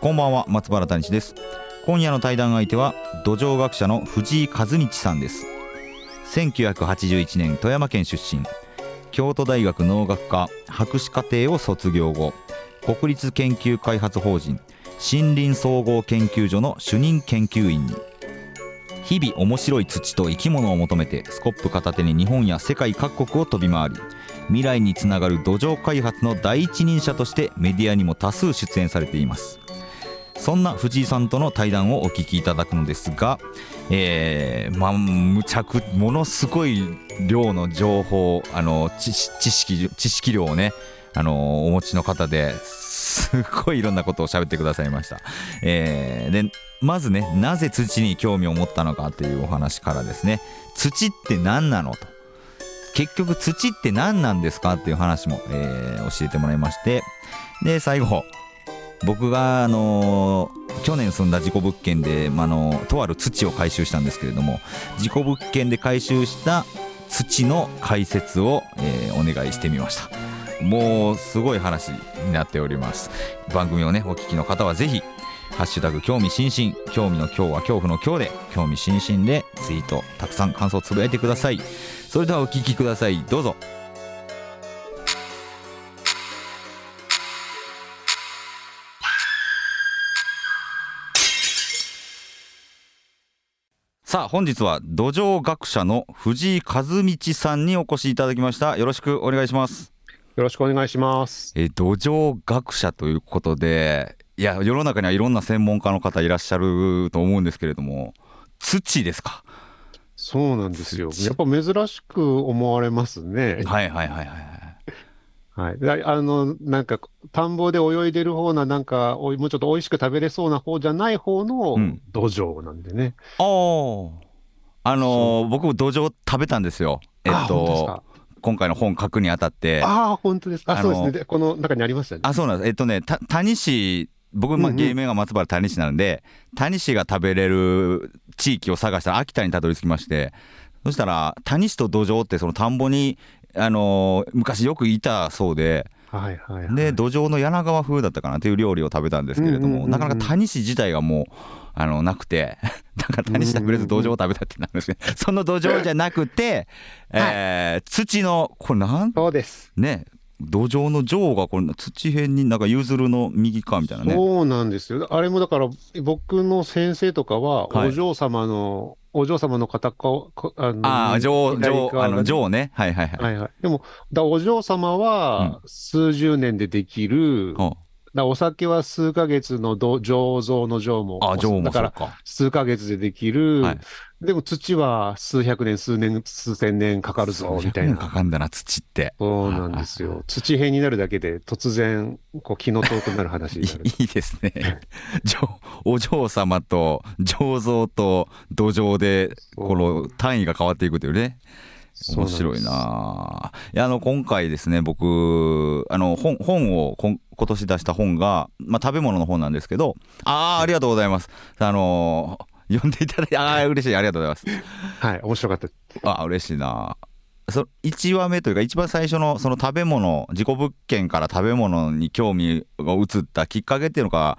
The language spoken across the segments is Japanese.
こんばんは松原谷です。今夜の対談相手は土壌学者の藤井和道さんです。1981年富山県出身。京都大学農学科博士課程を卒業後国立研究開発法人森林総合研究所の主任研究員に。日々面白い土と生き物を求めてスコップ片手に日本や世界各国を飛び回り未来につながる土壌開発の第一人者としてメディアにも多数出演されています。そんな藤井さんとの対談をお聞きいただくのですが、えー、まあ、むちゃくものすごい量の情報あの知識知識量をねあのお持ちの方ですごいいろんなことを喋ってくださいました、えー、でまずねなぜ土に興味を持ったのかというお話からですね。土って何なのと。結局土って何なんですかっていう話も、えー、教えてもらいまして。で最後僕が、あのー、去年住んだ事故物件で、まあのとある土を回収したんですけれども事故物件で回収した土の解説を、えー、お願いしてみました。もうすごい話になっております。番組をねお聞きの方はぜひハッシュタグ興味津々興味の今日は恐怖の今日で興味津々でツイートたくさん感想をつぶやいてください。それではお聞きください。どうぞ。さあ本日は土壌学者の藤井和道さんにお越しいただきました。よろしくお願いします。よろしくお願いします。え土壌学者ということでいや世の中にはいろんな専門家の方いらっしゃると思うんですけれども土ですか？そうなんですよ。やっぱ珍しく思われますね。はいはいはいはいはい、あのなんか田んぼで泳いでる方ななんかもうちょっと美味しく食べれそうな方じゃない方の土壌なんでね。うん、ああのー、僕も土壌食べたんですよ。えっと今回の本書くにあたって。ああ本当ですか。あそうですね。この中にありましたね。あそうなんです。えっとね谷市僕、まあ、芸名が松原谷市なんで、谷市が食べれる地域を探したら秋田にたどり着きましてそしたら谷市と土壌ってその田んぼにあのー、昔よくいたそうで。はいはいはい、で土壌の柳川風だったかなという料理を食べたんですけれども、なかなか谷市自体がもうあのなくて。だから谷市食べれず土壌を食べたってなるんですけどその土壌じゃなくて、えー、土のこれなん？そうです。ね土壌の上がこれ土辺になんかゆずるの右側みたいなねそうなんですよあれもだから僕の先生とかはお嬢様のお嬢様の方か、あの、ああ、の、嬢ね。はいはいはい。はいはい。でも、だお嬢様は、数十年でできる、うん、だお酒は数ヶ月の醸造の醸も、あ醸もだから数ヶ月でできる、はい、でも土は数百年、数年、数千年かかるぞ、みたいな。かかんだな、土って。そうなんですよ。土辺になるだけで、突然、こう、気の遠くなる話 いいですね。お嬢様と醸造と土壌で、この単位が変わっていくというね。面白いな。いやあの今回ですね僕あの本本を今年出した本が、まあ、食べ物の本なんですけどああありがとうございます。あの読んでいただいてああ嬉しいありがとうございます。はい面白かったあ嬉しいな。そ1話目というか一番最初のその食べ物自己物件から食べ物に興味が移ったきっかけっていうのが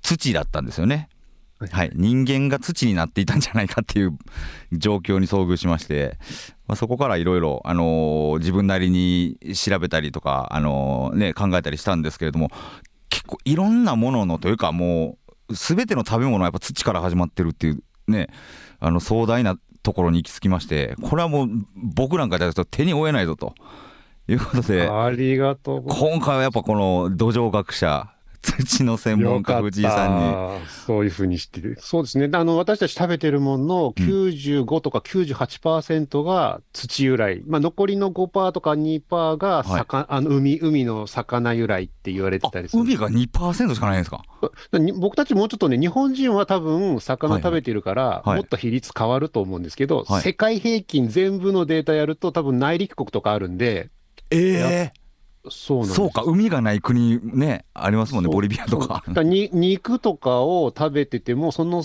土だったんですよねはい、人間が土になっていたんじゃないかっていう状況に遭遇しまして、まあ、そこからいろいろ自分なりに調べたりとか、あのー、ね、考えたりしたんですけれども結構いろんなもののというかもう全ての食べ物はやっぱ土から始まってるっていうねあの壮大なところに行き着きましてこれはもう僕なんかじゃ手に負えないぞということでありがとう今回はやっぱこの土壌学者 土の専門家藤井さんに。そういうふうにして。そうですね。あの、私たち食べてるものの95とか98%が土由来。うん、まあ、残りの5%とか2%が魚、はい、あの海、海の魚由来って言われてたりする。海が2%しかないんですか？僕たちもうちょっとね、日本人は多分魚食べてるから、もっと比率変わると思うんですけど、はい。はい、世界平均全部のデータやると多分内陸国とかあるんで、ええーそうそうか、海がない国ね、ありますもんね、ボリビアとか。かに肉とかを食べてても、その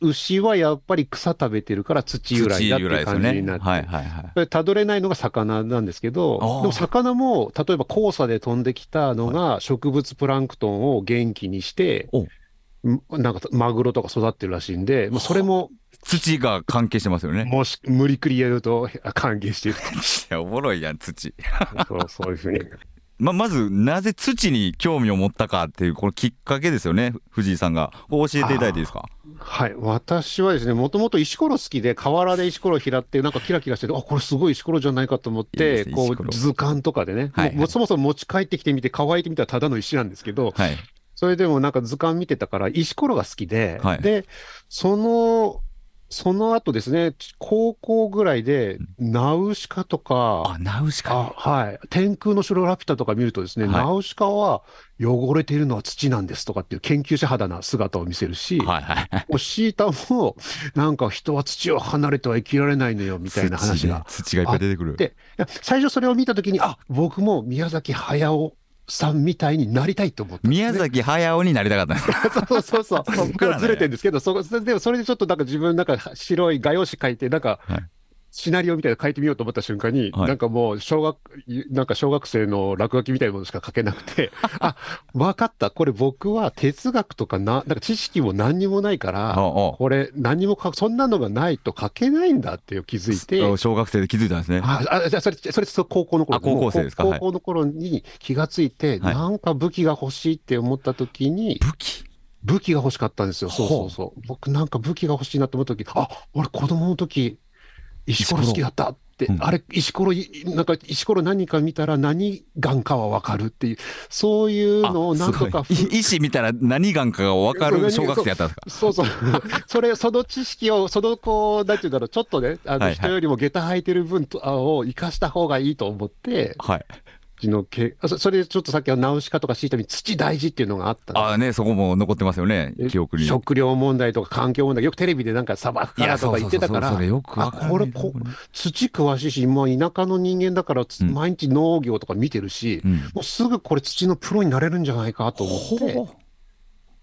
牛はやっぱり草食べてるから土由来だって感じになって、はいはいはい、たどれないのが魚なんですけど、でも魚も例えば黄砂で飛んできたのが植物プランクトンを元気にして、なんかマグロとか育ってるらしいんで、まあ、それも土が関係してますよね。もし無理くりやると関係してる。おもろいやん、土。そうそういうふうに。ままずなぜ土に興味を持ったかっていうこのきっかけですよね藤井さんが。教えていただいていいですか？はい。私はですねもともと石ころ好きで河原で石ころ拾ってなんかキラキラしててあこれすごい石ころじゃないかと思ってこう図鑑とかでね、はいはい、そもそも持ち帰ってきてみて乾いてみたらただの石なんですけど、はい、それでもなんか図鑑見てたから石ころが好きで、はい、でそのその後ですね、高校ぐらいで、ナウシカとか、あ、ナウシカ、はい。天空の城ラピュタとか見るとですね、はい、ナウシカは汚れているのは土なんですとかっていう研究者肌な姿を見せるし、はいはい、もうシータも、なんか人は土を離れては生きられないのよみたいな話が。土,、がいっぱい出てくる。で、最初それを見たときに、あ、僕も宮崎駿さんみたいになりたいと思って、ね、宮崎駿になりたかったそうそうそう。そこずれてるんですけど、そでもそれでちょっとなんか自分なんか白い画用紙書いて、なんか、はいシナリオみたいなの書いてみようと思った瞬間に、はい、なんかもう小学、なんか小学生の落書きみたいなものしか書けなくて、あ、分かった。これ僕は哲学とかな、なんか知識も何にもないから、これ何にもか、そんなのがないと書けないんだって気づいて。小学生で気づいたんですね。あ、あじゃあそれ、それ高校の頃高校生ですか？高校の頃に気がついて、はい、なんか武器が欲しいって思った時に、武器？武器が欲しかったんですよ。そうそうそう。僕なんか武器が欲しいなと思った時、あ、俺子供の時、石ころ好きだったって、うん、あれ、石ころ、なんか石ころ何か見たら何がんかはわかるっていう、そういうのをなんとか。石見たら何がんかがわかる小学生やったんですか？そうそう。それ、その知識を、その子、なんていうんだろう、ちょっとね、あの人よりも下駄履いてる分を生かした方がいいと思って、はい。のけそれでちょっとさっきはナウシカとかシータに土大事っていうのがあったああね、そこも残ってますよね、記憶に。食料問題とか環境問題、よくテレビでなんか砂漠からとか言ってたから、あ、これこ、土詳しいし、もう田舎の人間だから、毎日農業とか見てるし、うん、もうすぐこれ土のプロになれるんじゃないかと思って、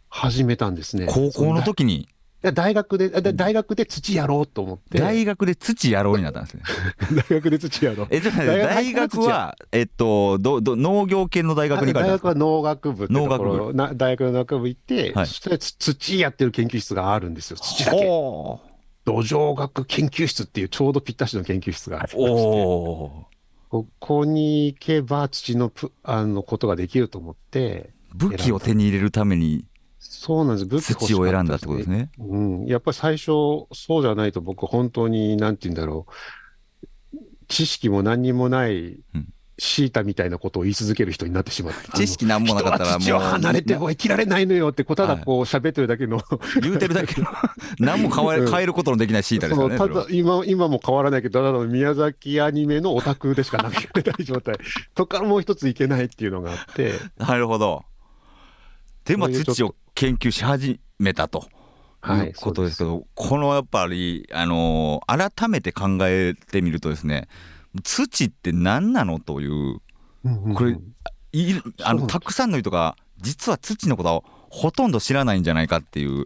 始めたんですね。高校の時に？大学で、大学で土やろうと思って。大学で土やろうになったんですね。大学で土やろう。え、大学は、えっと、ど、ど、農業系の大学に行かれた大学は農学部農学部な大学の農学部行って、はい、そして土やってる研究室があるんですよ。土だけ。土壌学研究室っていうちょうどぴったしの研究室がありまして。ここに行けば土のプあのことができると思って。武器を手に入れるためにそうなんです。武器土を選んだってことですね。うん。やっぱり最初、そうじゃないと僕、本当に、なんて言うんだろう。知識も何にもない、シータみたいなことを言い続ける人になってしまった。知識なんもなかったらもう。土を離れても生きられないのよって、ただこう喋ってるだけの、言うてるだけの、何も変わ、変えることのできないシータですよね。ただ今、今も変わらないけど、ただの宮崎アニメのオタクでしかなくてない状態。そこからもう一ついけないっていうのがあって。なるほど。でも土を研究し始めたと。いうことですけど、はい、このやっぱり、あのー、改めて考えてみるとですね土って何なのという、これいあのたくさんの人が実は土のことはほとんど知らないんじゃないかっていう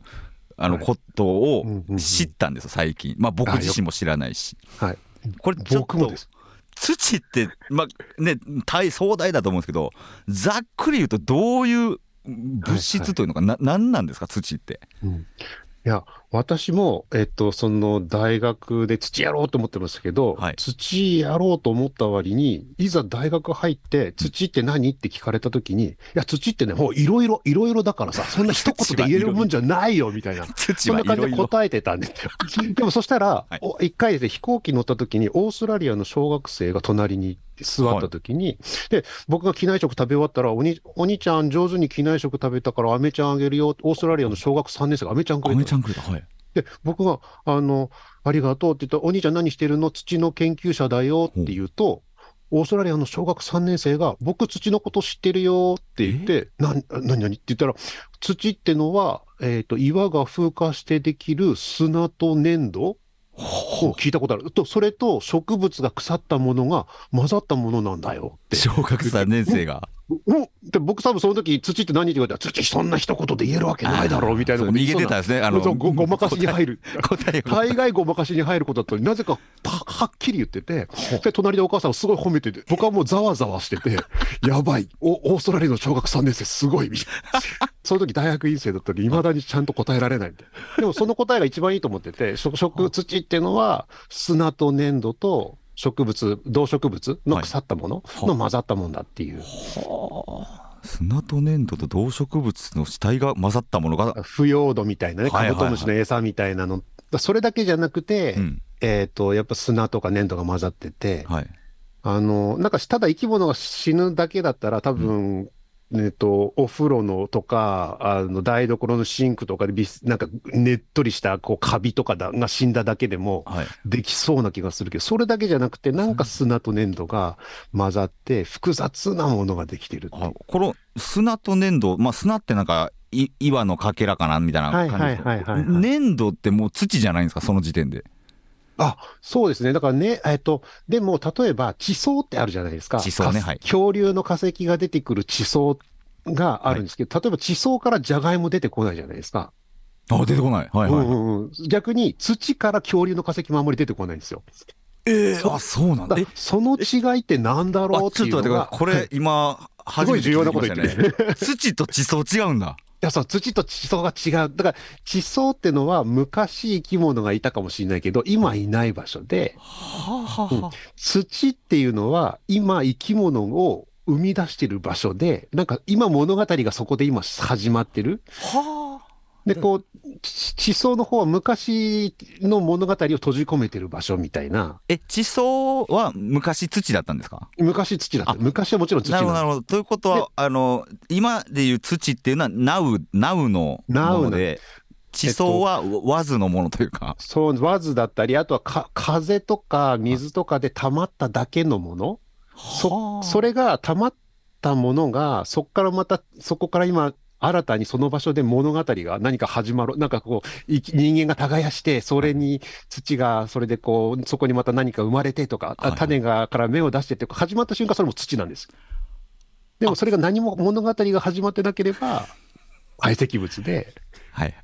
あのことを知ったんですよ最近、まあ、僕自身も知らないし、はい、これちょっと土って、まあね、大壮大だと思うんですけどざっくり言うとどういう物質というのがな、はいはい、何なんですか土って。うんいや、私も、えっと、その大学で土やろうと思ってましたけど、はい、土やろうと思った割に、いざ大学入って、土って何？って聞かれたときに、いや、土ってね、もういろいろ、いろいろだからさ、そんな一言で言えるもんじゃないよ、みたいな。そんな感じで答えてたんですよ。でもそしたら、一、はい、回で飛行機乗ったときに、オーストラリアの小学生が隣に座った時に、はい、で、僕が機内食食べ終わったら、おに、お兄ちゃん上手に機内食食べたから、アメちゃんあげるよ。オーストラリアの小学3年生がアメちゃんくれた。アメちゃんくれた。はい。で、僕が、あの、ありがとうって言ったら、お兄ちゃん何してるの？土の研究者だよって言うと、オーストラリアの小学3年生が、僕土のこと知ってるよって言って、な、なになにって言ったら、土ってのは、えっ、ー、と、岩が風化してできる砂と粘土を聞いたことある。と、それと植物が腐ったものが混ざったものなんだよって。小学3年生が。おで僕多分その時土って何って言われたら土そんな一言で言えるわけないだろうみたいな逃げてたんですね。あのごごまかしに入る。大概ごまかしに入ることだったのになぜかはっきり言っててで隣でお母さんをすごい褒めてて僕はもうざわざわしててやばい。おオーストラリアの小学3年生すごいみたいなその時大学院生だったのにい。まだにちゃんと答えられないんで でもその答えが一番いいと思ってて植土っていうのは砂と粘土と植物、動植物の腐ったものの混ざったもんだっていう。はあ、砂と粘土と動植物の死体が混ざったものが。腐葉土みたいなね、カブトムシの餌みたいなの。それだけじゃなくて、うん、えっ、ー、と、やっぱ砂とか粘土が混ざってて、はい、あの、なんかただ生き物が死ぬだけだったら多分、えっと、お風呂のとか、あの、台所のシンクとかでビス、なんか、ねっとりした、こう、カビとかだが死んだだけでも、できそうな気がするけど、はい、それだけじゃなくて、なんか砂と粘土が混ざって、複雑なものができてるこの砂と粘土、まあ、砂ってなんか、い岩のかけらかなみたいな感じではいはい、粘土ってもう土じゃないんですか、その時点で？あ、そうですね。だからね、えっと、でも、例えば地層ってあるじゃないですか。地層ね、はい。恐竜の化石が出てくる地層があるんですけど、はい、例えば地層からジャガイモ出てこないじゃないですか。あ、出てこない。はいはい。うんうん、逆に土から恐竜の化石もあんまり出てこないんですよ。ええー、あ、そうなんだ。その違いってなんだろうっていうのが。ちょっと待って。これ今、初めて聞きましたね。土と地層違うんだ。や、そう、土と地層が違う。だから、地層ってのは昔生き物がいたかもしれないけど、今いない場所で、うん、土っていうのは今生き物を生み出してる場所で、なんか今物語がそこで今始まってる。はあ。で、こう、地層の方は昔の物語を閉じ込めてる場所みたいな。え、地層は昔土だったんですか？昔土だった。昔はもちろん土なるほど、なるほど。ということは、あの、今でいう土っていうのは、ナウ、ナウのもので、地層は和図のものというか。そう、和図だったり、あとはか風とか水とかで溜まっただけのもの。そ、それが溜まったものが、そこからまた、そこから今、新たにその場所で物語が何か始まる、なんかこう、人間が耕して、それに土が、それでこう、そこにまた何か生まれてとか、はい、種がから芽を出してって、始まった瞬間、それも土なんです。でもそれが何も物語が始まってなければ、排石物で、はい、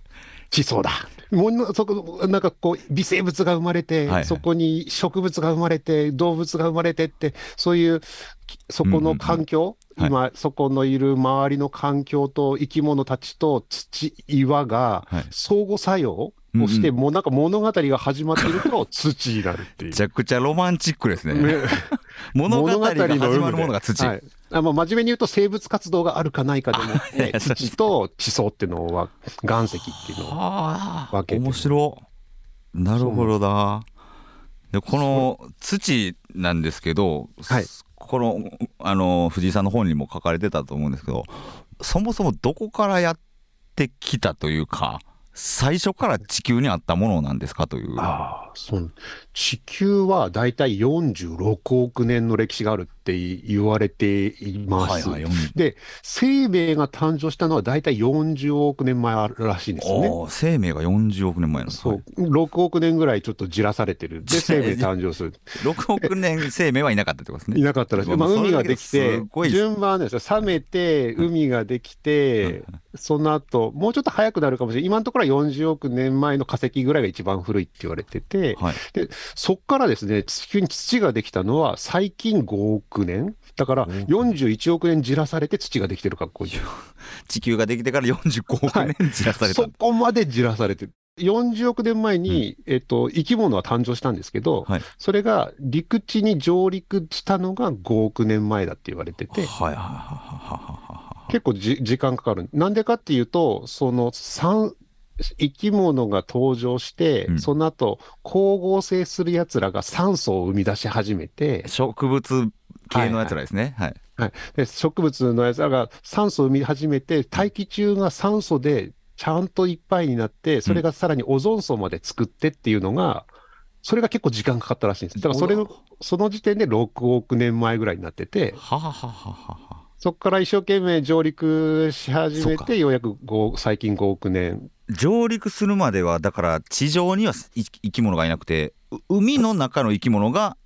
地層だ。ものそこなんかこう微生物が生まれて、はいはい、そこに植物が生まれて動物が生まれてってそういうそこの環境、今、はい、そこのいる周りの環境と生き物たちと土岩が相互作用をして、はい、もうなんか物語が始まっていると 土になるっていう。めちゃくちゃロマンチックですね。ね。物語が始まるものが土。はい。あまあ、真面目に言うと生物活動があるかないかでも って土と地層っていうのは岩石っていうのを分けて面白なるほどな。でこの土なんですけど、はい、このあの藤井さんの本にも書かれてたと思うんですけどそもそもどこからやってきたというか最初から地球にあったものなんですかという。あ、そう。地球はだいたい46億年の歴史があるっ言われています。はいはい、で、生命が誕生したのはだいたい40億年前らしいんですよね。生命が40億年前なんですそう。6億年ぐらいちょっとじらされてる。で、生命誕生する。6億年生命はいなかったってことですね。いなかったらしい。まあ、海ができて、順番ですよ。冷めて、海ができて、その後、もうちょっと早くなるかもしれない。今のところは40億年前の化石ぐらいが一番古いって言われてて、はい、でそこからですね、地球に土ができたのは最近5億年？だから41億年じらされて土ができてる格好。地球ができてから45億年じらされた、はい、そこまでじらされてる。40億年前に、うん、えっと、生き物は誕生したんですけど、はい、それが陸地に上陸したのが5億年前だって言われてて、はい結構じ時間かかる。なんでかっていうと、その3、生き物が登場して、うん、その後光合成するやつらが酸素を生み出し始めて。植物系のやつらですね、はい、はい。はい、で植物のやつらが酸素を生み始めて大気中が酸素でちゃんといっぱいになってそれがさらにオゾン層まで作ってっていうのが、それが結構時間かかったらしいんです。だからそれその時点で6億年前ぐらいになっててははははそこから一生懸命上陸し始めてようやく最近5億年。上陸するまではだから地上には生き物がいなくて海の中の生き物が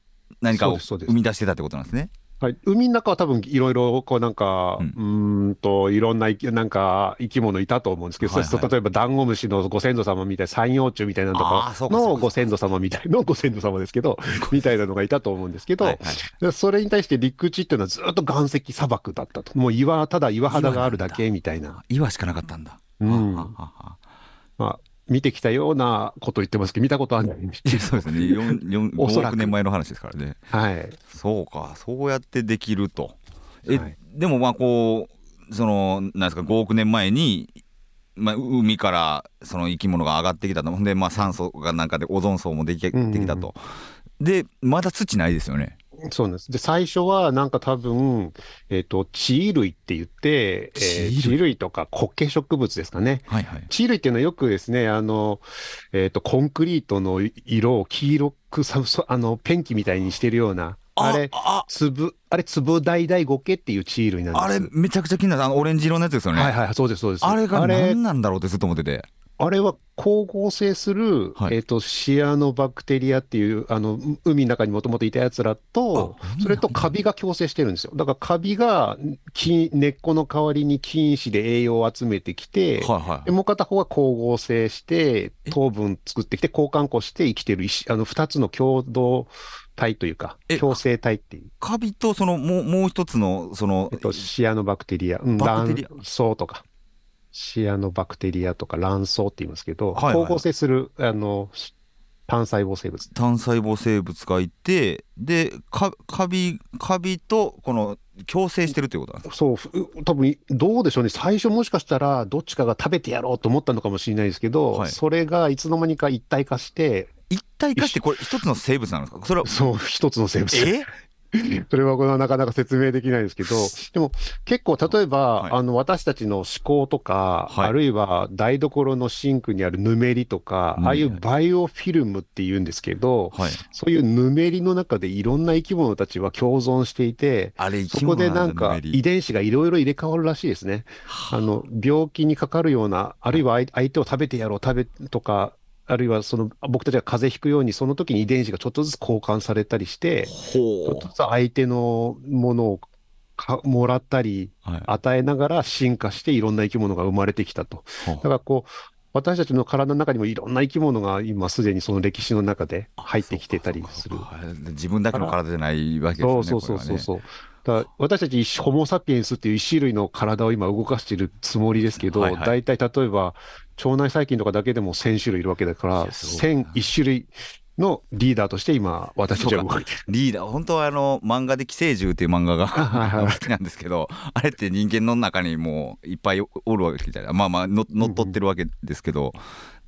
何かを生み出してたってことなんですね。はい、海の中は多分いろいろこうなんか、うん、んといろんななんか生き物いたと思うんですけど、はいはい、例えばダンゴムシのご先祖様みたいな三葉虫みたいなのとかのご先祖様みたいのご先祖様ですけど みたいなのがいたと思うんですけどはい、それに対して陸地っていうのはずっと岩石砂漠だったと。もう岩ただ岩肌があるだけみたいな。岩しかなかったんだ。うん、はははまあ見てきたようなこと言ってますけど、見たことあるそうですね、5億年前の話ですからね。はい、そうか、そうやってできると。え、はい、でもまあこう、その、なんですか、5億年前に、まあ、海からその生き物が上がってきたと、で、まあ、酸素がなんかでオゾン層もできできたと。で、まだ土ないですよね。そうなんです。で、最初はなんか多分、えっ、ー、と、地衣類って言って、えー、地衣類？とか苔植物ですかね。はいはい。地衣類っていうのはよくですね、あの、えっ、ー、と、コンクリートの色を黄色くさ、あの、ペンキみたいにしてるような、あれ、粒、あれ、粒大々苔っていう地衣類なんですあれ、めちゃくちゃ気になる。あの、オレンジ色のやつですよね。はいはい、そうです、そうです。あれが何なんだろうってずっと思ってて。あれは光合成する、はい、えっ、ー、と、シアノバクテリアっていう、あの、海の中にもともといたやつらと、それとカビが共生してるんですよ。だからカビが根っこの代わりに菌糸で栄養を集めてきて、はいはい、もう片方は光合成して、糖分作ってきて、交換庫して生きてるあの、二つの共同体というか、共生体っていう。カビとそのもうもう一つの、その、えっと、シアノバクテリア、うん、卵巣とか。シアノバクテリアとか卵巣って言いますけど、はいはい、光合成するあの単細胞生物。単細胞生物がいて、で、カビ、カビとこの共生してるということなんですそう、多分どうでしょうね、最初もしかしたら、どっちかが食べてやろうと思ったのかもしれないですけど、はい、それがいつの間にか一体化して、一体化して、これ、一つの生物なんですか？それはそう、一つの生物。え？それはなかなか説明できないですけど、でも結構例えば、はい、あの私たちの思考とか、はい、あるいは台所のシンクにあるぬめりとか、ああいうバイオフィルムっていうんですけど、はい、そういうぬめりの中でいろんな生き物たちは共存していて、そこでなんか遺伝子がいろいろ入れ替わるらしいですね。あ。の病気にかかるような、あるいは相手を食べてやろう、食べとか、あるいはその僕たちが風邪ひくように、その時に遺伝子がちょっとずつ交換されたりして、ちょっとずつ相手のものをかもらったり、与えながら進化していろんな生き物が生まれてきたと。だからこう、私たちの体の中にもいろんな生き物が今すでにその歴史の中で入ってきてたりする。自分だけの体じゃないわけですね。そうそうそうそう。だ私たちホモ・サピエンスっていう一種類の体を今動かしているつもりですけど、はいはい、大体例えば腸内細菌とかだけでも1000種類いるわけだから、1001種類のリーダーとして今、私たちは動いてる。リーダー、本当はあの漫画で寄生獣っていう漫画が好きなんですけど、あれって人間の中にもいっぱいおるわけみたいな、まあまあ乗っ取ってるわけですけど、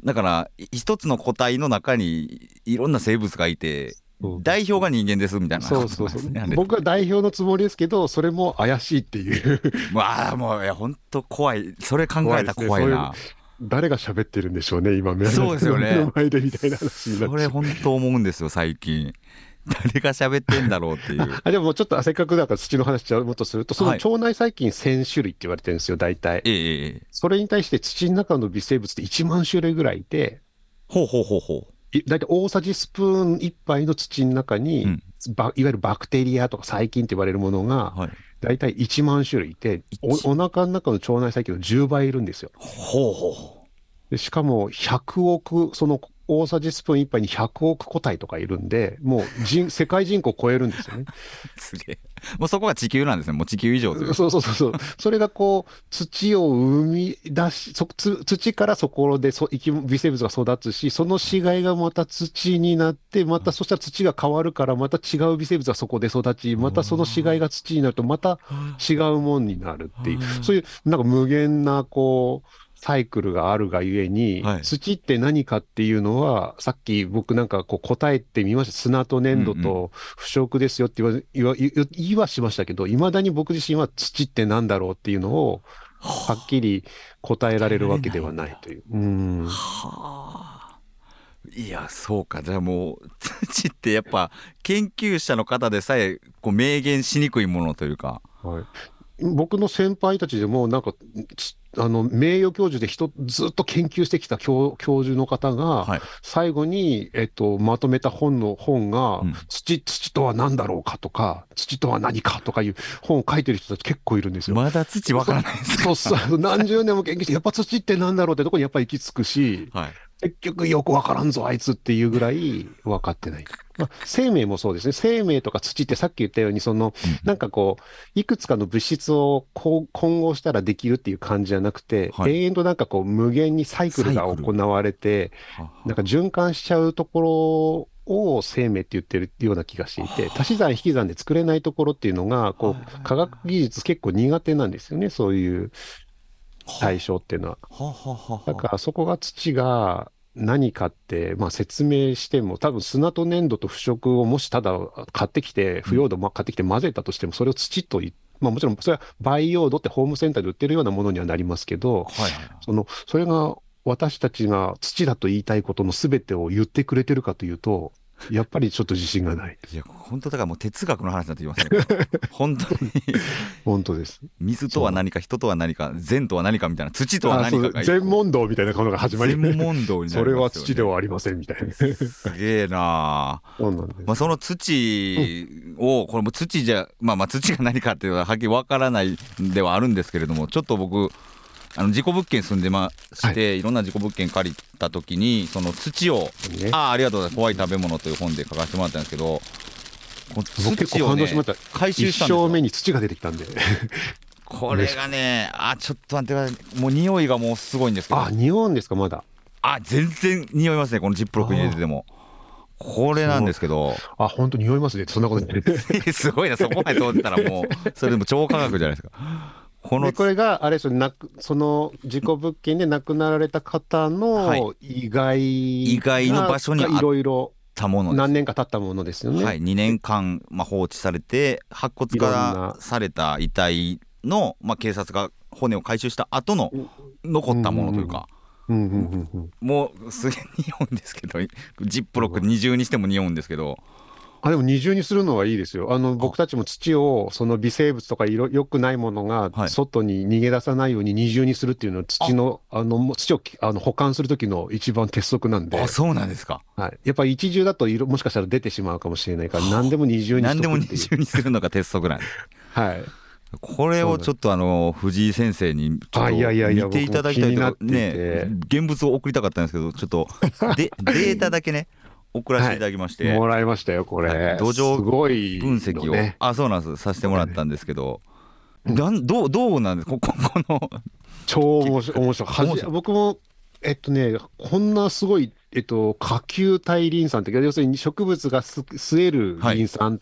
だから一つの個体の中にいろんな生物がいて、代表が人間ですみたいな、そうそうそう。僕は代表のつもりですけど、それも怪しいっていう。わあ、もう、いや、本当怖い、それ考えたら怖いな。誰が喋ってるんでしょうね、今、そうですよね。前でみたいな話になそれ、本当思うんですよ、最近。誰が喋ってんだろうっていう。あでもちょっとせっかくだから土の話をもっとすると、その腸内細菌1000種類って言われてるんですよ、大体。ええそれに対して土の中の微生物って1万種類ぐらいいて、ほうほうほうほう。大体大さじスプーン1杯の土の中に、うん、いわゆるバクテリアとか細菌って言われるものが、はい、大体1万種類いてお、お腹の中の腸内細菌の10倍いるんですよ。ほうほうでしかも100億、その大さじスプーン1杯に100億個体とかいるんで、もう人世界人口を超えるんですよね。すげえ。もうそこが地球なんですね、もう地球以上そうそうそうそう。それがこう、土を生み出し、そ土からそこでそ生き微生物が育つし、その死骸がまた土になって、またそしたら土が変わるから、また違う微生物がそこで育ち、またその死骸が土になると、また違うもんになるっていう、そういうなんか無限なこう、サイクルがあるがゆえに、はい、土って何かっていうのは、さっき僕なんかこう答えてみました。砂と粘土と腐食ですよって言わ,、言わ言いはしましたけど、いまだに僕自身は土って何だろうっていうのを、はっきり答えられるわけではないという。うん。はあ。いやそうか。じゃあもう土ってやっぱ研究者の方でさえこう明言しにくいものというか、はい、僕の先輩たちでも、なんか、あの名誉教授で人ずっと研究してきた教教授の方が、はい、最後に、えっと、まとめた本の本が、うん、土、土とは何だろうかとか、土とは何かとかいう本を書いてる人たち結構いるんですよ。まだ土わからないですか？そうそう、何十年も研究して、やっぱ土って何だろうってとこにやっぱ行き着くし、はい、結局よくわからんぞ、あいつっていうぐらい分かってない。まあ、生命もそうですね。生命とか土ってさっき言ったように、その、なんかこう、いくつかの物質を混合したらできるっていう感じじゃなくて、はい、永遠となんかこう、無限にサイクルが行われて、なんか循環しちゃうところを生命って言ってるような気がしていて、足し算引き算で作れないところっていうのが、こう、科学技術結構苦手なんですよね、そういう対象っていうのは。だからそこが土が何かって、まあ、説明しても、多分砂と粘土と腐食をもしただ買ってきて、腐葉土買ってきて混ぜたとしても、それを土とまあ、もちろんそれは培養土ってホームセンターで売ってるようなものにはなりますけど、はい、そのそれが私たちが土だと言いたいことのすべてを言ってくれてるかというと、やっぱりちょっと自信がない。いや、本当だからもう哲学の話になってきますね。本当に本当です。水とは何か、人とは何か、善とは何かみたいな、土とは何かが全問答みたいなことが始まり全問答になり、ね、それは土ではありませんみたいな。すげえなそうなん。まあ、その土を、うん、これも土じゃ、まあまあ土が何かっていうのははっきりわからないではあるんですけれども、ちょっと僕、あの事故物件住んでまして、はい、いろんな事故物件借りた時にその土を、ね、ああありがとうございます。怖い食べ物という本で書かせてもらったんですけど土を、ね、回収したんです目に土が出てきたんで。これがねあちょっと待ってください。もう匂いがもうすごいんですけど。あ匂うんですかまだ。あ全然匂いますね。このジップロックに入れてても。これなんですけど。あ本当匂いますね。そんなことす。ごいな。そこまで通ってたらもうそれでも超科学じゃないですかこのこれがあれですなその事故物件で亡くなられた方の意外意外の場所にいろいろたもの何年か経ったものですよね。はい、2年間、まあ、放置されて白骨化された遺体の、まあ、警察が骨を回収した後の残ったものというか。もうすげえ匂うんですけどジップロック二重にしても匂うんですけどあでも二重にするのはいいですよ。あの僕たちも土をその微生物とかよくないものが外に逃げ出さないように二重にするっていうのは土のあの土をあの保管する時の一番鉄則なんで。あそうなんですか。はい。やっぱり一重だと色もしかしたら出てしまうかもしれないから何でも二重に何でも二重にするのが鉄則なんです。はい。これをちょっとあの藤井先生にちょっと見ていただきたいとね現物を送りたかったんですけどちょっとで データだけね送らせていただきまして、はい、もらいましたよこれ。土壌分析を、ね、あそうなんです。させてもらったんですけど、なんどうどうなんです？かここの。超面白い面白い。僕もえっとねこんなすごいえっと、下球体リン酸って、要するに植物が吸えるリン酸っ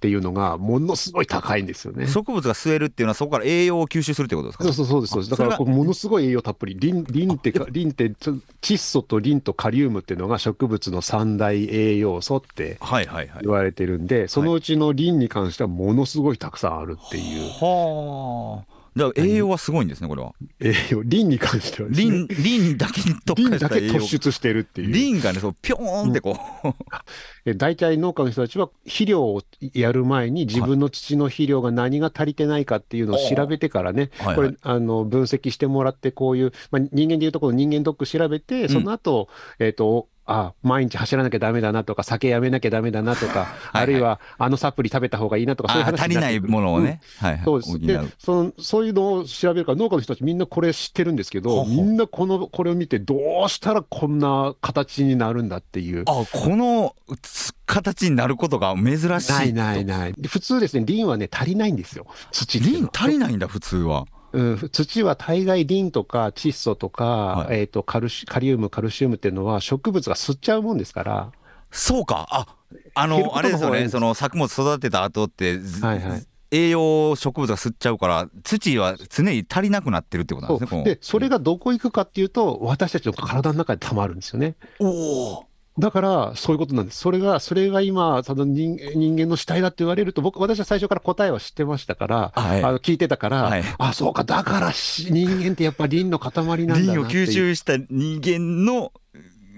ていうのが、ものすごい高いんですよね、はい、植物が吸えるっていうのは、そこから栄養を吸収するってことですか？そうそうそうです、だからものすごい栄養たっぷり、リンリンって、リンって窒素とリンとカリウムっていうのが植物の三大栄養素って言われてるんで、そのうちのリンに関しては、ものすごいたくさんあるっていう。はあだから栄養はすごいんですね、これは。栄養、リンに関しては、ね、リン、リンだけに特化した栄養。突出してるっていう。リンがね、そう、ぴょーんってこう、うん。大体農家の人たちは肥料をやる前に自分の土の肥料が何が足りてないかっていうのを調べてからね、はい、これ、あの、分析してもらって、こういう、まあ、人間でいうところ人間ドック調べて、その後、うん、えっ、ー、と、あ毎日走らなきゃだめだなとか、酒やめなきゃだめだなとか、はいはい、あるいはあのサプリ食べた方がいいなとか、そういう話足りないものをね、うん、はい。はい、そうです。でそのそういうのを調べるから、農家の人たち、みんなこれ知ってるんですけど、みんなこのこれを見て、どうしたらこんな形になるんだっていう。あこの形になることが珍しいないないない。普通ですね、リンはね、足りないんですよ、土リン足りないんだ、普通は。うん、土は大概リンとか窒素とか、はい、えーと、カルシカリウム、カルシウムっていうのは植物が吸っちゃうもんですから。そうか、ああのあれですよね、その作物育てた後って、はいはい、栄養植物が吸っちゃうから、土は常に足りなくなってるってことなんですね。で、それがどこ行くかっていうと、私たちの体の中でたまるんですよね。おお。だから、そういうことなんです。それが、それが今、その人人間の死体だって言われると、僕、私は最初から答えは知ってましたから、はい、あの聞いてたから、はい、あ、そうか、だから人間ってやっぱり輪の塊なんだな輪を吸収した人間の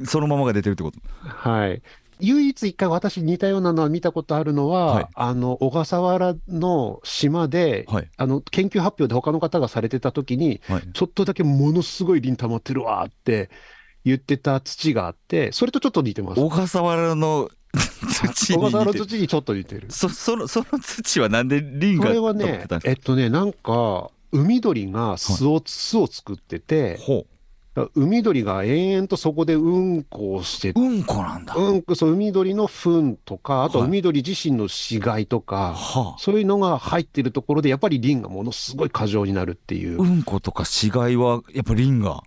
そのままが出てるってこと。はい。唯一一回私似たようなのは見たことあるのは、はい、あの、小笠原の島で、はい、あの、研究発表で他の方がされてた時に、はい、ちょっとだけものすごい輪溜まってるわって、言ってた土があって、それとちょっと似てます。小笠原の土小笠原の土にちょっと似てる。そそのその土はなんでリンがこれはね、えっとね、なんか、海鳥が巣を,、巣を作ってて、海鳥が延々とそこでうんこをしてうんこなんだ。うんこ、そう、海鳥の糞とか、あと海鳥自身の死骸とか、はい、そういうのが入ってるところで、やっぱりリンがものすごい過剰になるっていう。うんことか死骸は、やっぱりリンが。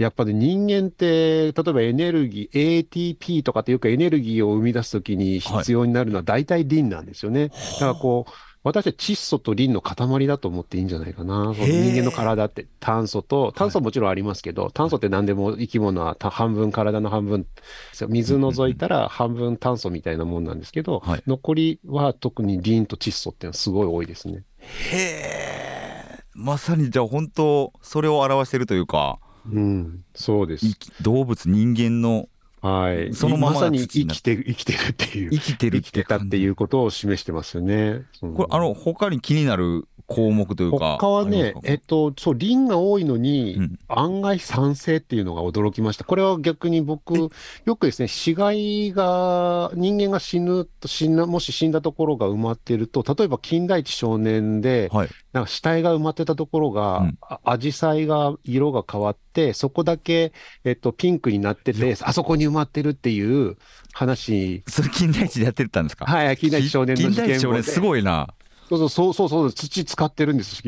やっぱり人間って、例えばエネルギー、ATP とかってよくエネルギーを生み出すときに必要になるのは大体リンなんですよね。はい、だからこう、私は窒素とリンの塊だと思っていいんじゃないかな。人間の体って炭素と、炭素もちろんありますけど、はい、炭素って何でも生き物は半分体の半分、水除いたら半分炭素みたいなもんなんですけど、はい、残りは特にリンと窒素っていうのはすごい多いですね。へえ。まさにじゃあ本当、それを表してるというか。うん、そうです。動物、人間のはい。そのままさに生きてる、生きてるっていう。生きてる生きてたっていうことを示してますよね。これ、あの、他に気になる項目というか。他はね、えっと、そう、リンが多いのに、うん、案外酸性っていうのが驚きました。これは逆に僕、よくですね、死骸が、人間が死ぬと、死んだ、もし死んだところが埋まっていると、例えば金田一少年で、はい、なんか死体が埋まってたところが、アジサイが色が変わって、そこだけ、えっと、ピンクになってて、あそこに埋まってるっていう話。それ金田一でやってたんですか？はい、金田一少年の事件すごいな。そうそうそうそう、土使ってるんです、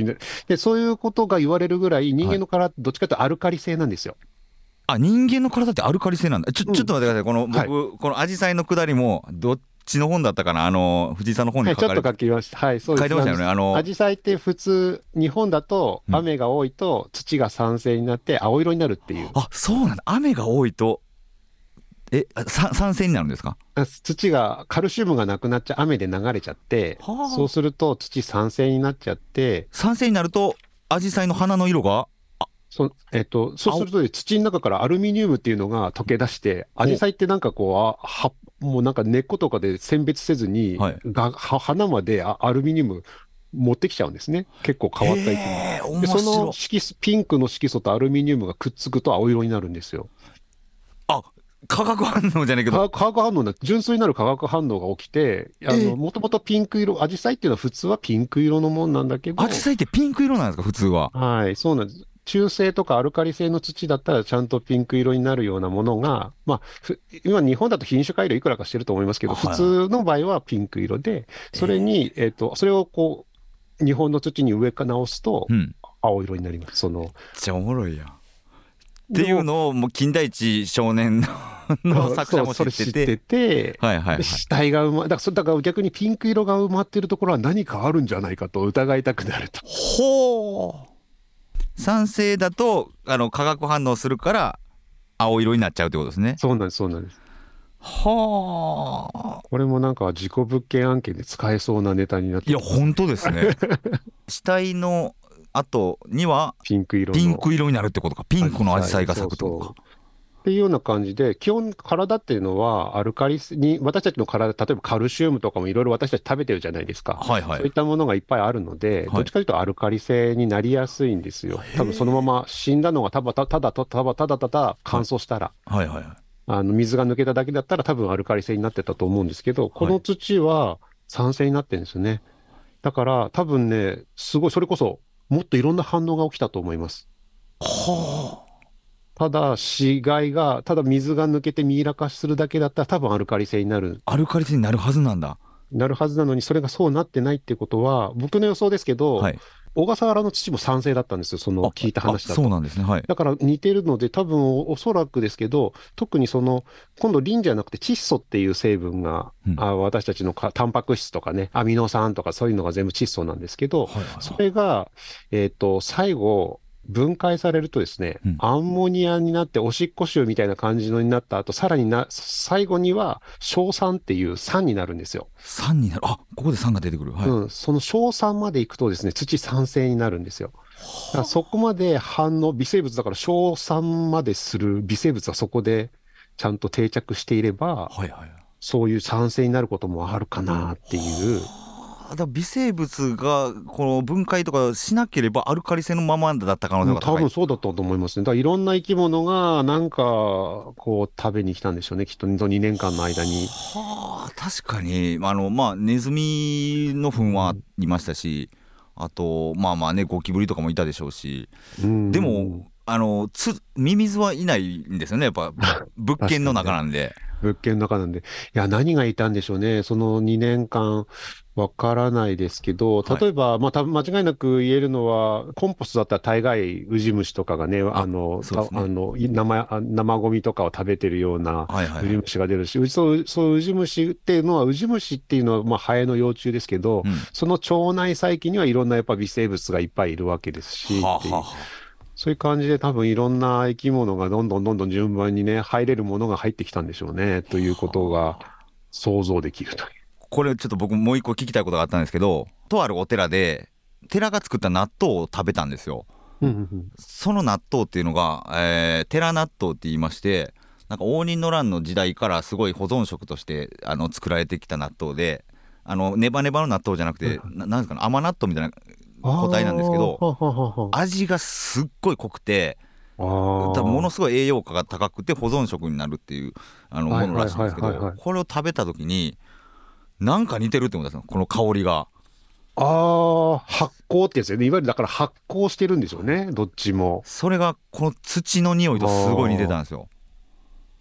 で、そういうことが言われるぐらい、人間の体ってどっちかというとアルカリ性なんですよ。あ、人間の体ってアルカリ性なんだ。ちょ、ちょっと待ってください。この、僕、はい、このアジサイのくだりも、どっちの本だったかな？あの、藤井さんの本に書かれて、はい、ちょっと書きました。はい、そうです。書いてましたよね。あの、アジサイって普通、日本だと雨が多いと土が酸性になって青色になるっていう。うん、あ、そうなんだ。雨が多いとえ酸性になるんですか？土がカルシウムがなくなっちゃ雨で流れちゃって、はあ、そうすると土酸性になっちゃって酸性になるとアジサイの花の色がそ,、えっと、そうすると土の中からアルミニウムっていうのが溶け出してアジサイってなんかこうはもうなんか根っことかで選別せずに、はい、が花までアルミニウム持ってきちゃうんですね。結構変わった生き物。で、その色素、ピンクの色素とアルミニウムがくっつくと青色になるんですよ。化学反応じゃないけど。化学反応な、純粋なる化学反応が起きて、あの、もともとピンク色、アジサイっていうのは普通はピンク色のもんなんだけど。アジサイってピンク色なんですか、普通は。はい、そうなんです。中性とかアルカリ性の土だったらちゃんとピンク色になるようなものが、まあ、今日本だと品種改良いくらかしてると思いますけど、普通の場合はピンク色で、それに、えっ、と、それをこう、日本の土に植えか直すと、青色になります。その。めっちゃおもろいやん。っていうのをもう金田一少年の 作者も知ってて。てて、はいはい、はい、死体が埋ま、だからだから逆にピンク色が埋まってるところは何かあるんじゃないかと疑いたくなると。ほう。酸性だとあの化学反応するから青色になっちゃうってことですね。そうなんですそうなんです。はあ。これもなんか事故物件案件で使えそうなネタになっていや本当ですね。死体の後にはピンク色ピンク色になるってことかピンクのアジサイが咲くってことか。っていうような感じで、基本、体っていうのは、アルカリに、私たちの体、例えばカルシウムとかもいろいろ私たち食べてるじゃないですか。はいはい。そういったものがいっぱいあるので、どっちかというとアルカリ性になりやすいんですよ。多分そのまま死んだのがただただただただただ乾燥したら。はいはいはい。あの水が抜けただけだったら多分アルカリ性になってたと思うんですけど、この土は酸性になってるんですよね。だから多分ね、すごい、それこそもっといろんな反応が起きたと思います。はあ。ただ、死骸が、ただ水が抜けてミイラ化するだけだったら、多分アルカリ性になる。アルカリ性になるはずなんだ。なるはずなのに、それがそうなってないってことは、僕の予想ですけど、はい、小笠原の土も酸性だったんですよ、その聞いた話だと。そうなんですね、はい、だから似てるので、多分おそらくですけど、特にその今度、リンじゃなくて窒素っていう成分が、うん、あ私たちのかタンパク質とかね、アミノ酸とかそういうのが全部窒素なんですけど、はいはいはい、それが、えーと最後、分解されるとですね、うん、アンモニアになっておしっこ臭みたいな感じのになった後、さらにな、最後には硝酸っていう酸になるんですよ。酸になるあ、ここで酸が出てくる。はい。うん、その硝酸までいくとですね、土酸性になるんですよ。そこまで反応、微生物だから硝酸までする微生物はそこでちゃんと定着していれば、はいはい、そういう酸性になることもあるかなっていう。だ微生物がこの分解とかしなければアルカリ性のままだった可能性が高い多分そうだったと思いますね。だからいろんな生き物がなんかこう食べに来たんでしょうね、きっと2年間の間に。はあ、確かに、あのまあ、ネズミの糞はいましたし、あと、まあまあね、ゴキブリとかもいたでしょうし、うん、でも、あのつミミズはいないんですよね、やっぱ 物件の中なんで。物件の中なんで。いや、何がいたんでしょうね。その2年間、わからないですけど、例えば、はい、まあ、多分間違いなく言えるのは、コンポストだったら大概、ウジ虫とかがね、あの、ね、あの生、生ゴミとかを食べてるようなウジ虫が出るし、はいはい、そう、そう、ウジ虫っていうのは、ウジ虫っていうのは、まあ、ハエの幼虫ですけど、うん、その腸内細菌にはいろんなやっぱ微生物がいっぱいいるわけですし、はあはあそういう感じで多分いろんな生き物がどんどんどんどん順番にね、入れるものが入ってきたんでしょうね、ということが想像できるという。これちょっと僕もう一個聞きたいことがあったんですけど、とあるお寺で、寺が作った納豆を食べたんですよ。その納豆っていうのが、えー、寺納豆って言いまして、なんか応仁の乱の時代からすごい保存食としてあの作られてきた納豆で、あのネバネバの納豆じゃなくて、ななんですかね、甘納豆みたいな個体なんですけど味がすっごい濃くてものすごい栄養価が高くて保存食になるっていうあのものらしいんですけどこれを食べた時になんか似てるって思ったんですこの香りが。ああ、発酵ってやつよね。いわゆるだから発酵してるんでしょうね、どっちも。それがこの土の匂いとすごい似てたんですよ。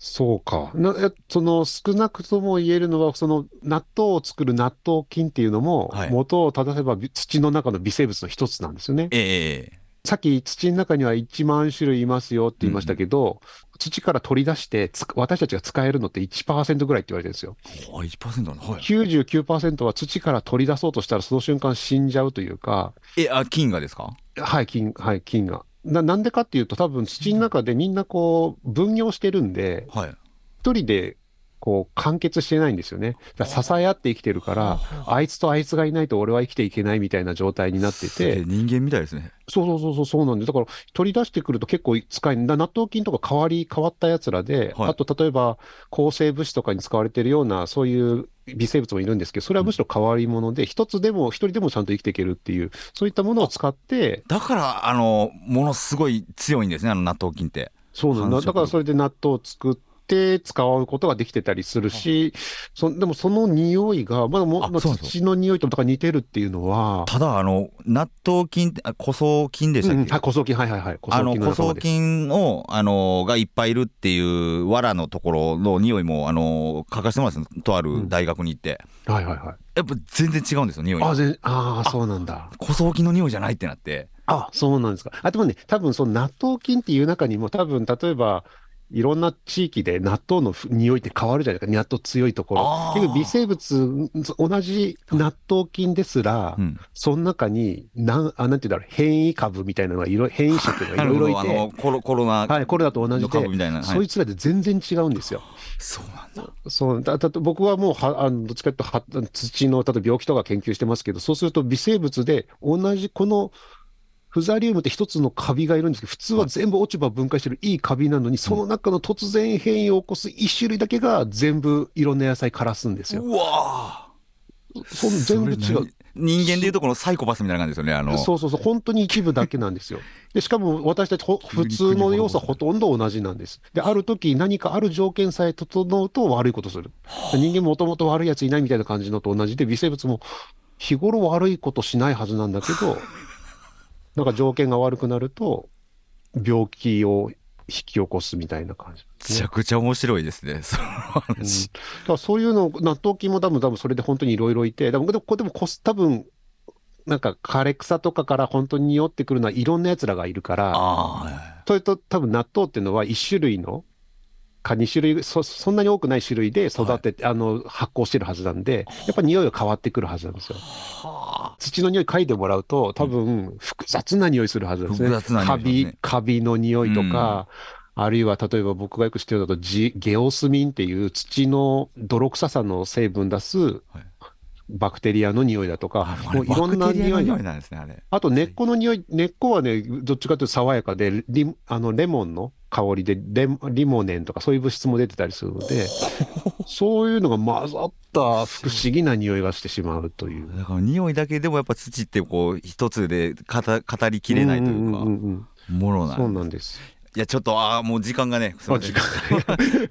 そうかなその少なくとも言えるのは、その納豆を作る納豆菌っていうのも、はい、元を正せば土の中の微生物の一つなんですよね。ええさっき土の中には1万種類いますよって言いましたけど、うん、土から取り出して私たちが使えるのって1%ぐらいって言われてるんですよ。あ、1%なの、はい、99%は土から取り出そうとしたらその瞬間死んじゃうというか。え、あ、菌がですか？はい、菌、はい、菌が。ななんでかっていうと、多分土の中でみんなこう分業してるんで、一、はい、人でこう完結してないんですよね。だ支え合って生きてるから、あいつとあいつがいないと俺は生きていけないみたいな状態になってて。人間みたいですね。そうそうそうそう、そうなんで、だから取り出してくると結構使い、納豆菌とか変わり、変わったやつらで、はい、あと例えば抗生物質とかに使われてるような、そういう微生物もいるんですけど、それはむしろ変わり者で、一、つでも、一人でもちゃんと生きていけるっていう、そういったものを使って。だから、あの、ものすごい強いんですね、あの納豆菌って。そうなんだ。だからそれで納豆を作って、て使うことができてたりするし、そでもその匂いが、まだも土の匂いとか似てるっていうのは。ただ、あの、納豆菌、古草菌でしたっけ、うん、はい、古草菌、はいはいはい。あの、古草菌を、あの、がいっぱいいるっていう藁のところの匂いも、あの、書かせてもらとある大学に行って。うん、はいはいはい。やっぱ全然違うんですよ、匂いああ、そうなんだ。古草菌の匂いじゃないってなって。あ、そうなんですか。あ、でもね、多分その納豆菌っていう中にも、多分例えば、いろんな地域で納豆の匂いって変わるじゃないですか、納豆強いところ。結局微生物、同じ納豆菌ですら、うん、その中になんあ、なんていうんだろう、変異株みたいなのがいろ、変異種っていうのがいろいろいて コロ、コロナ、はい、コロナと同じで、はい、そいつらで全然違うんですよ。そうなんだ。そうだだ僕はもうはあの、どっちかというとは、土の、例えば病気とか研究してますけど、そうすると微生物で同じこの、フザリウムって一つのカビがいるんですけど、普通は全部落ち葉分解してるいいカビなのに、その中の突然変異を起こす一種類だけが全部いろんな野菜枯らすんですよ。うわそ全部違う。人間でいうとこのサイコパスみたいな感じですよね。あのそうそうそう、本当に一部だけなんですよ。でしかも私たち普通の要素はほとんど同じなんです。で、ある時何かある条件さえ整うと悪いことする。人間もともと悪いやついないみたいな感じのと同じで、微生物も日頃悪いことしないはずなんだけど、なんか条件が悪くなると、病気を引き起こすみたいな感じ、ね、めちゃくちゃ面白いですね、その話。うん、だからそういうの、納豆菌も多分、多分それで本当にいろいろいて、でも、でも、でも多分、なんか枯れ草とかから本当に匂ってくるのはいろんなやつらがいるから、それと多分納豆っていうのは一種類のか2種類そ、そんなに多くない種類で育てて、はい、あの発酵してるはずなんで、やっぱ匂いが変わってくるはずなんですよ。土の匂い嗅いでもらうと、多分複雑な匂いするはずですね。複雑なね、カビ、カビの匂いとか、うん、あるいは例えば僕がよく知ってるのだとジ、ゲオスミンっていう土の泥臭さの成分出す、はい。バクテリアの匂いだとか、もういろんな匂いなんですね、あと根っこの匂い、根っこはね、どっちかというと爽やかで、リあのレモンの香りでレ、リモネンとかそういう物質も出てたりするので、そういうのが混ざった不思議な匂いがしてしまうという。だから匂いだけでもやっぱ土ってこう一つで語りきれないというか、ものなんそうなんです。いやちょっとああもう時間がね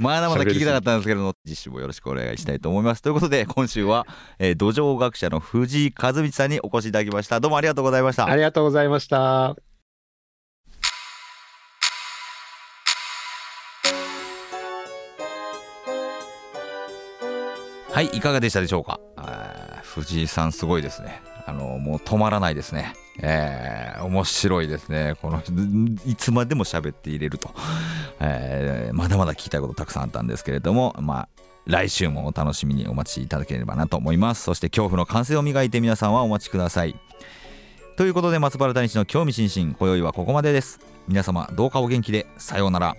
まだまだ聞きたかったんですけれども実習もよろしくお願いしたいと思います。ということで今週は、えー、土壌学者の藤井和道さんにお越しいただきました。どうもありがとうございました。ありがとうございましたはいいかがでしたでしょうか？藤井さんすごいですね。あのもう止まらないですね。えー、面白いですね。この いつまでも喋っていれると、えー、まだまだ聞きたいことたくさんあったんですけれどもまあ来週もお楽しみにお待ちいただければなと思います。そして恐怖の感性を磨いて皆さんはお待ちください。ということで松原谷氏の興味津々今宵はここまでです。皆様どうかお元気でさようなら。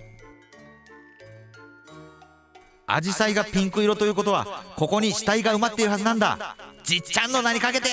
アジサイがピンク色ということはここに死体が埋まっているはずなんだ。じっちゃんの名にかけて